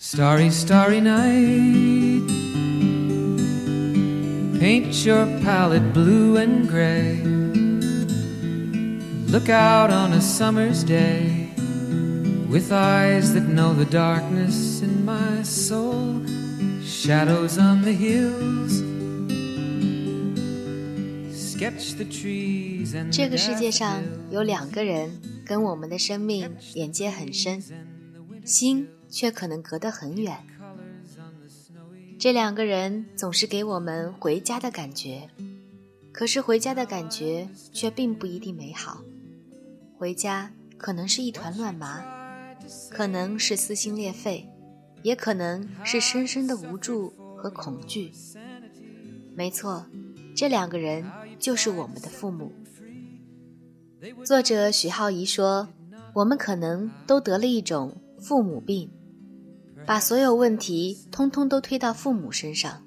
Starry, starry night. Paint your palette blue and gray. Look out on a summer's day with eyes that know the darkness in my soul. Shadows on the hills. Sketch the trees and 这个世界上有两个人跟我们的生命连接很深，心 却可能隔得很远。这两个人总是给我们回家的感觉，可是回家的感觉却并不一定美好。回家可能是一团乱麻，可能是撕心裂肺，也可能是深深的无助和恐惧。没错，这两个人就是我们的父母。作者许浩怡说：“我们可能都得了一种父母病。”把所有问题通通都推到父母身上，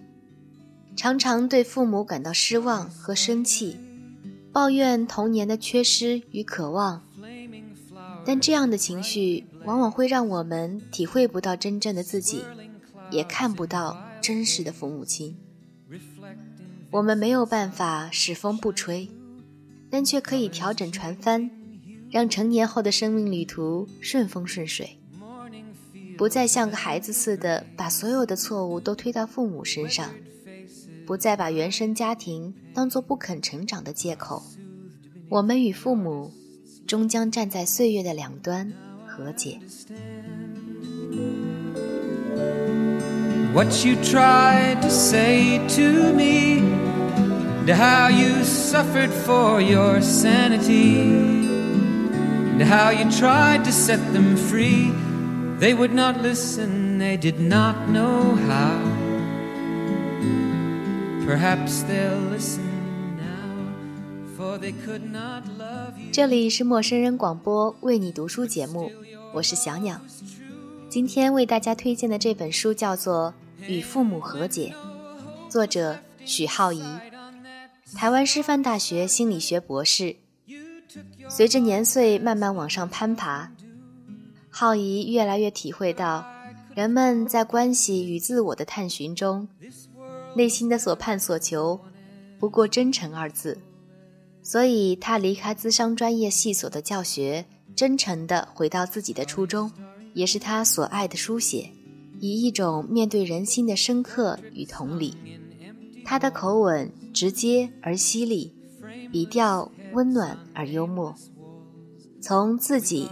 常常对父母感到失望和生气，抱怨童年的缺失与渴望。但这样的情绪往往会让我们体会不到真正的自己，也看不到真实的父母亲。我们没有办法使风不吹，但却可以调整船帆，让成年后的生命旅途顺风顺水。不再像个孩子似的把所有的错误都推到父母身上，不再把原生家庭当作不肯成长的借口。我们与父母终将站在岁月的两端和解。What you tried to say to me, and how you suffered for your sanity, and how you tried to set them free. They would not listen, they did not know how. Perhaps they'll listen now, for they could not love you. 这里是陌生人广播为你读书节目，我是小鸟。今天为大家推荐的这本书叫做《与父母和解》，作者许浩怡，台湾师范大学心理学博士。随着年岁慢慢往上攀爬。浩怡越来越体会到，人们在关系与自我的探寻中，内心的所盼所求，不过真诚二字。所以，他离开资商专业系所的教学，真诚地回到自己的初衷，也是他所爱的书写，以一种面对人心的深刻与同理。他的口吻直接而犀利，笔调温暖而幽默，从自己、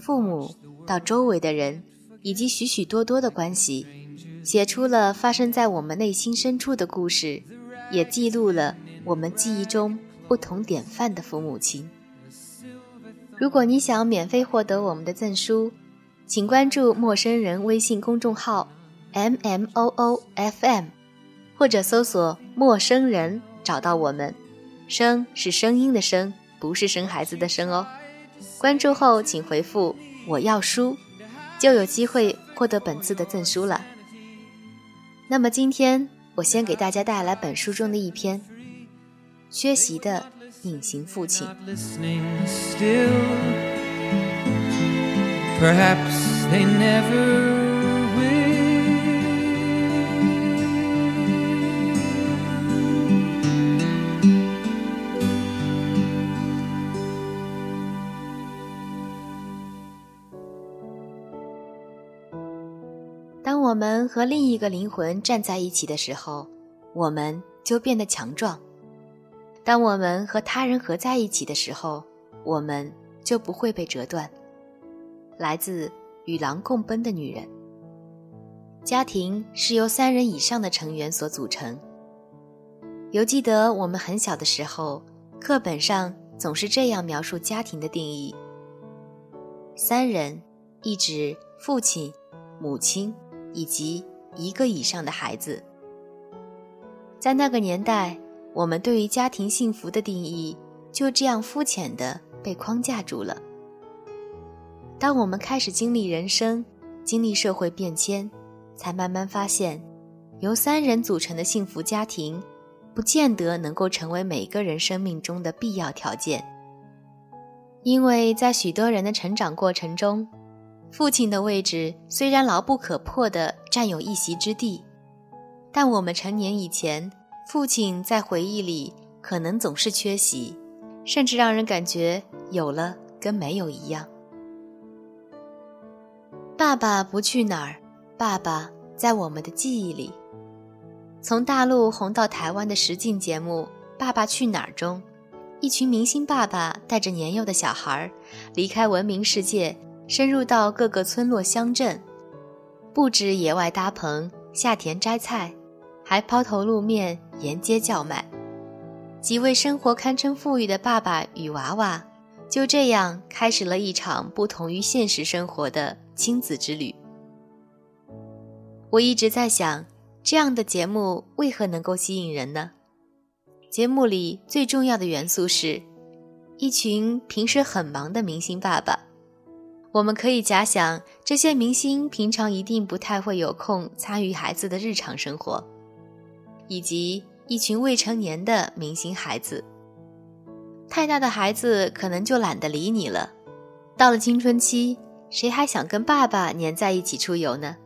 父母。到周围的人，以及许许多多的关系，写出了发生在我们内心深处的故事，也记录了我们记忆中不同典范的父母亲。如果你想免费获得我们的赠书，请关注陌生人微信公众号 m m o o f m，或者搜索“陌生人”找到我们。声是声音的声，不是生孩子的生哦。关注后请回复。我要书，就有机会获得本次的赠书了。那么今天我先给大家带来本书中的一篇《缺席的隐形父亲》。当我们和另一个灵魂站在一起的时候，我们就变得强壮；当我们和他人合在一起的时候，我们就不会被折断。来自与狼共奔的女人。家庭是由三人以上的成员所组成。犹记得我们很小的时候，课本上总是这样描述家庭的定义：三人，一指父亲、母亲。以及一个以上的孩子，在那个年代，我们对于家庭幸福的定义就这样肤浅的被框架住了。当我们开始经历人生，经历社会变迁，才慢慢发现，由三人组成的幸福家庭，不见得能够成为每个人生命中的必要条件，因为在许多人的成长过程中。父亲的位置虽然牢不可破地占有一席之地，但我们成年以前，父亲在回忆里可能总是缺席，甚至让人感觉有了跟没有一样。爸爸不去哪儿，爸爸在我们的记忆里。从大陆红到台湾的实境节目《爸爸去哪儿》中。一群明星爸爸带着年幼的小孩离开文明世界，深入到各个村落乡镇，不止野外搭棚、下田摘菜，还抛头露面、沿街叫卖。几位生活堪称富裕的爸爸与娃娃，就这样开始了一场不同于现实生活的亲子之旅。我一直在想，这样的节目为何能够吸引人呢？节目里最重要的元素是，一群平时很忙的明星爸爸。我们可以假想，这些明星平常一定不太会有空参与孩子的日常生活，以及一群未成年的明星孩子。太大的孩子可能就懒得理你了。到了青春期，谁还想跟爸爸黏在一起出游呢？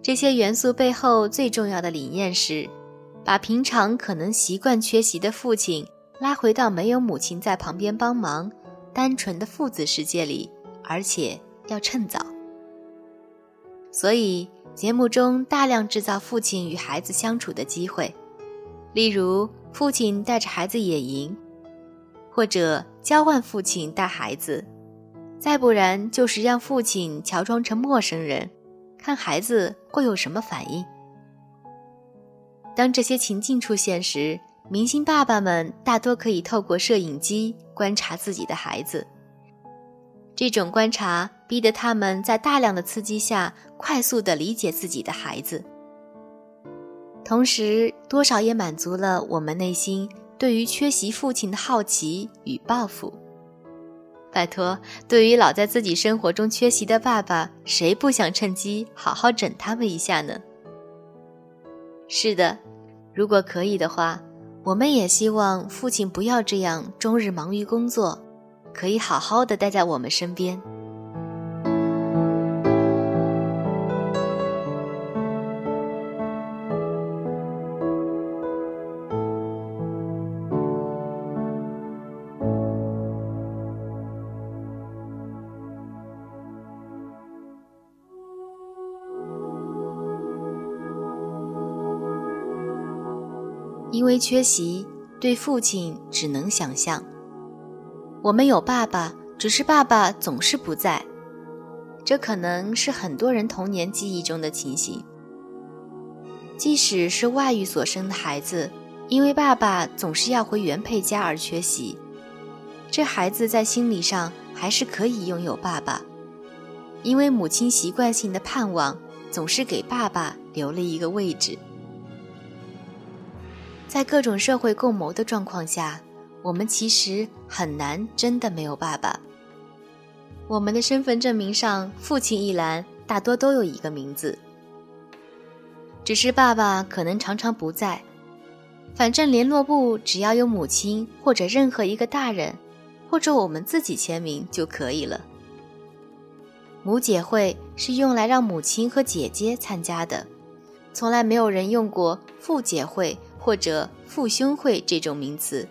这些元素背后最重要的理念是。把平常可能习惯缺席的父亲拉回到没有母亲在旁边帮忙、单纯的父子世界里，而且要趁早。所以节目中大量制造父亲与孩子相处的机会，例如父亲带着孩子野营，或者交换父亲带孩子，再不然就是让父亲乔装成陌生人，看孩子会有什么反应。当这些情境出现时，明星爸爸们大多可以透过摄影机观察自己的孩子。这种观察逼得他们在大量的刺激下快速地理解自己的孩子，同时多少也满足了我们内心对于缺席父亲的好奇与报复。拜托，对于老在自己生活中缺席的爸爸，谁不想趁机好好整他们一下呢？是的，如果可以的话，我们也希望父亲不要这样终日忙于工作，可以好好的待在我们身边。因为缺席，对父亲只能想象。我们有爸爸，只是爸爸总是不在。这可能是很多人童年记忆中的情形。即使是外遇所生的孩子，因为爸爸总是要回原配家而缺席，这孩子在心理上还是可以拥有爸爸，因为母亲习惯性的盼望总是给爸爸留了一个位置。在各种社会共谋的状况下，我们其实很难真的没有爸爸。我们的身份证明上，父亲一栏大多都有一个名字，只是爸爸可能常常不在。反正联络簿只要有母亲或者任何一个大人，或者我们自己签名就可以了。母姐会是用来让母亲和姐姐参加的，从来没有人用过父姐会。或者父兄会这种名词，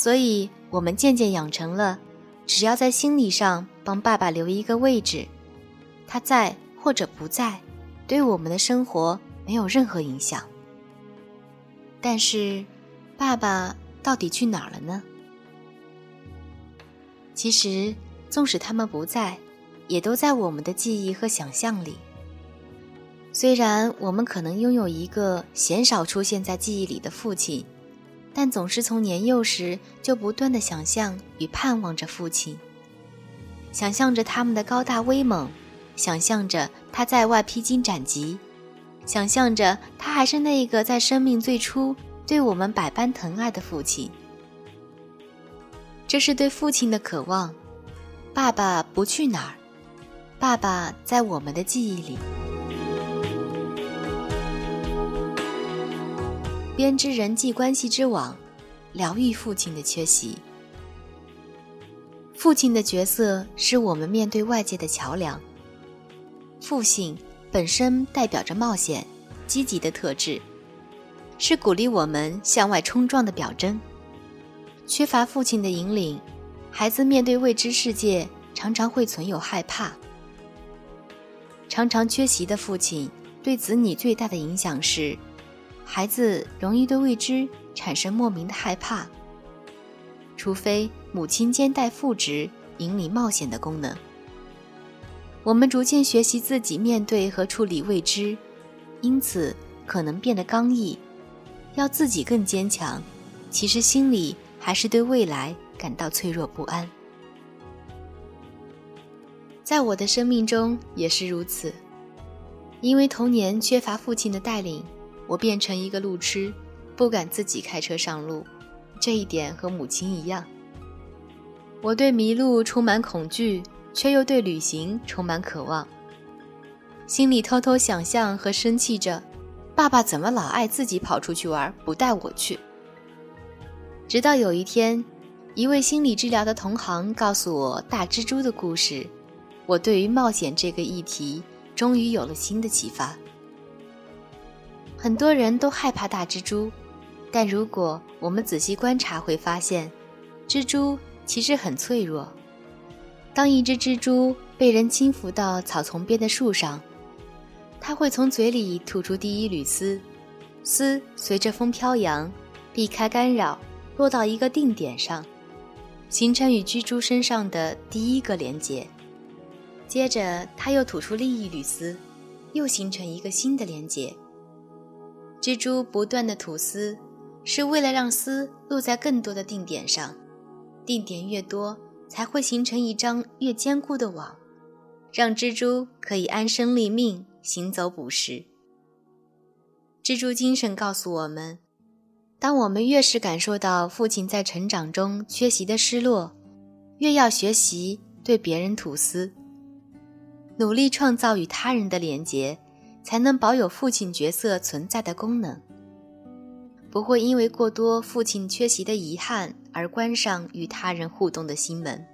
所以我们渐渐养成了，只要在心理上帮爸爸留一个位置，他在或者不在，对我们的生活没有任何影响。但是，爸爸到底去哪儿了呢？其实，纵使他们不在，也都在我们的记忆和想象里。虽然我们可能拥有一个鲜少出现在记忆里的父亲，但总是从年幼时就不断的想象与盼望着父亲，想象着他们的高大威猛，想象着他在外披荆斩棘，想象着他还是那个在生命最初对我们百般疼爱的父亲。这是对父亲的渴望。爸爸不去哪儿，爸爸在我们的记忆里。编织人际关系之网，疗愈父亲的缺席。父亲的角色是我们面对外界的桥梁。父性本身代表着冒险、积极的特质，是鼓励我们向外冲撞的表征。缺乏父亲的引领，孩子面对未知世界常常会存有害怕。常常缺席的父亲对子女最大的影响是，孩子容易对未知产生莫名的害怕。除非母亲兼带父职，引领冒险的功能。我们逐渐学习自己面对和处理未知，因此可能变得刚毅，要自己更坚强。其实心里还是对未来感到脆弱不安。在我的生命中也是如此，因为童年缺乏父亲的带领，我变成一个路痴，不敢自己开车上路。这一点和母亲一样，我对迷路充满恐惧，却又对旅行充满渴望。心里偷偷想象和生气着，爸爸怎么老爱自己跑出去玩，不带我去？直到有一天，一位心理治疗的同行告诉我大蜘蛛的故事。我对于冒险这个议题终于有了新的启发。很多人都害怕大蜘蛛，但如果我们仔细观察，会发现，蜘蛛其实很脆弱。当一只蜘蛛被人轻浮到草丛边的树上，它会从嘴里吐出第一缕丝，丝随着风飘扬，避开干扰，落到一个定点上，形成与蜘蛛身上的第一个连接。接着，它又吐出另一缕丝，又形成一个新的连接。蜘蛛不断的吐丝，是为了让丝落在更多的定点上，定点越多，才会形成一张越坚固的网，让蜘蛛可以安身立命，行走捕食。蜘蛛精神告诉我们，当我们越是感受到父亲在成长中缺席的失落，越要学习对别人吐丝。努力创造与他人的连结，才能保有父亲角色存在的功能。不会因为过多父亲缺席的遗憾而关上与他人互动的心门。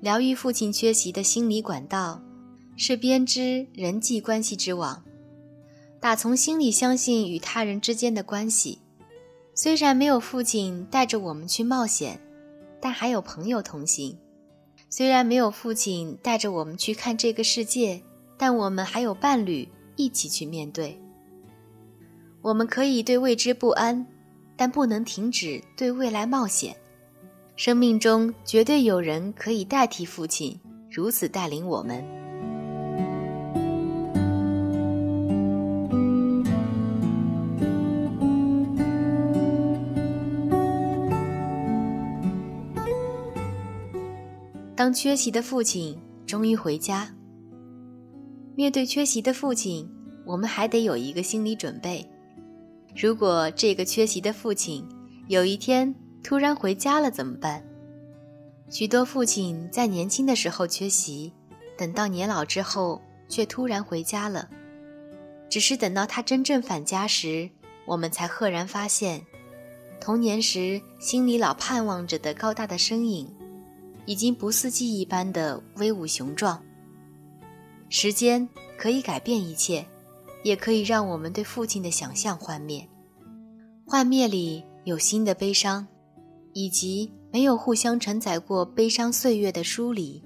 疗愈父亲缺席的心理管道，是编织人际关系之网，打从心里相信与他人之间的关系。虽然没有父亲带着我们去冒险，但还有朋友同行。虽然没有父亲带着我们去看这个世界，但我们还有伴侣一起去面对。我们可以对未知不安，但不能停止对未来冒险。生命中绝对有人可以代替父亲，如此带领我们。当缺席的父亲终于回家，面对缺席的父亲，我们还得有一个心理准备。如果这个缺席的父亲有一天突然回家了，怎么办？许多父亲在年轻的时候缺席，等到年老之后却突然回家了。只是等到他真正返家时，我们才赫然发现，童年时心里老盼望着的高大的身影。已经不似记忆般的威武雄壮。时间可以改变一切，也可以让我们对父亲的想象幻灭。幻灭里有新的悲伤，以及没有互相承载过悲伤岁月的疏离，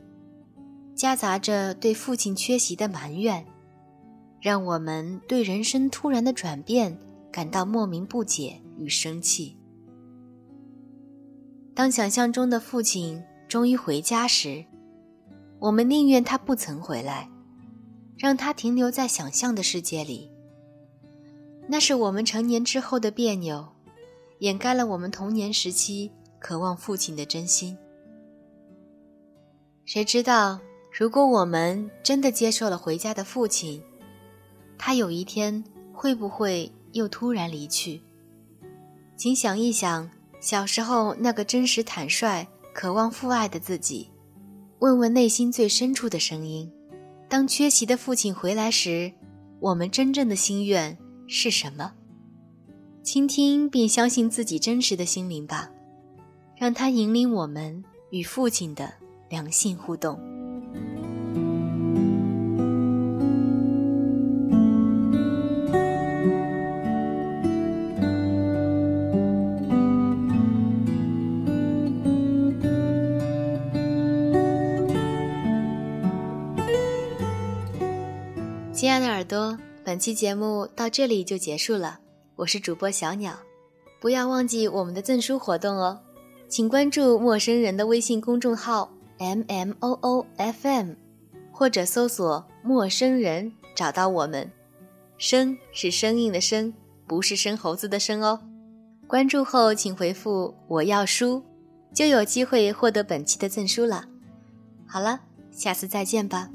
夹杂着对父亲缺席的埋怨，让我们对人生突然的转变感到莫名不解与生气。当想象中的父亲。终于回家时，我们宁愿他不曾回来，让他停留在想象的世界里。那是我们成年之后的别扭，掩盖了我们童年时期渴望父亲的真心。谁知道，如果我们真的接受了回家的父亲，他有一天会不会又突然离去？请想一想，小时候那个真实坦率。渴望父爱的自己，问问内心最深处的声音：当缺席的父亲回来时，我们真正的心愿是什么？倾听并相信自己真实的心灵吧，让它引领我们与父亲的良性互动。朵，本期节目到这里就结束了。我是主播小鸟，不要忘记我们的赠书活动哦，请关注陌生人的微信公众号 m m o o f m，或者搜索“陌生人”找到我们。生是生硬的生，不是生猴子的生哦。关注后请回复“我要书”，就有机会获得本期的赠书了。好了，下次再见吧。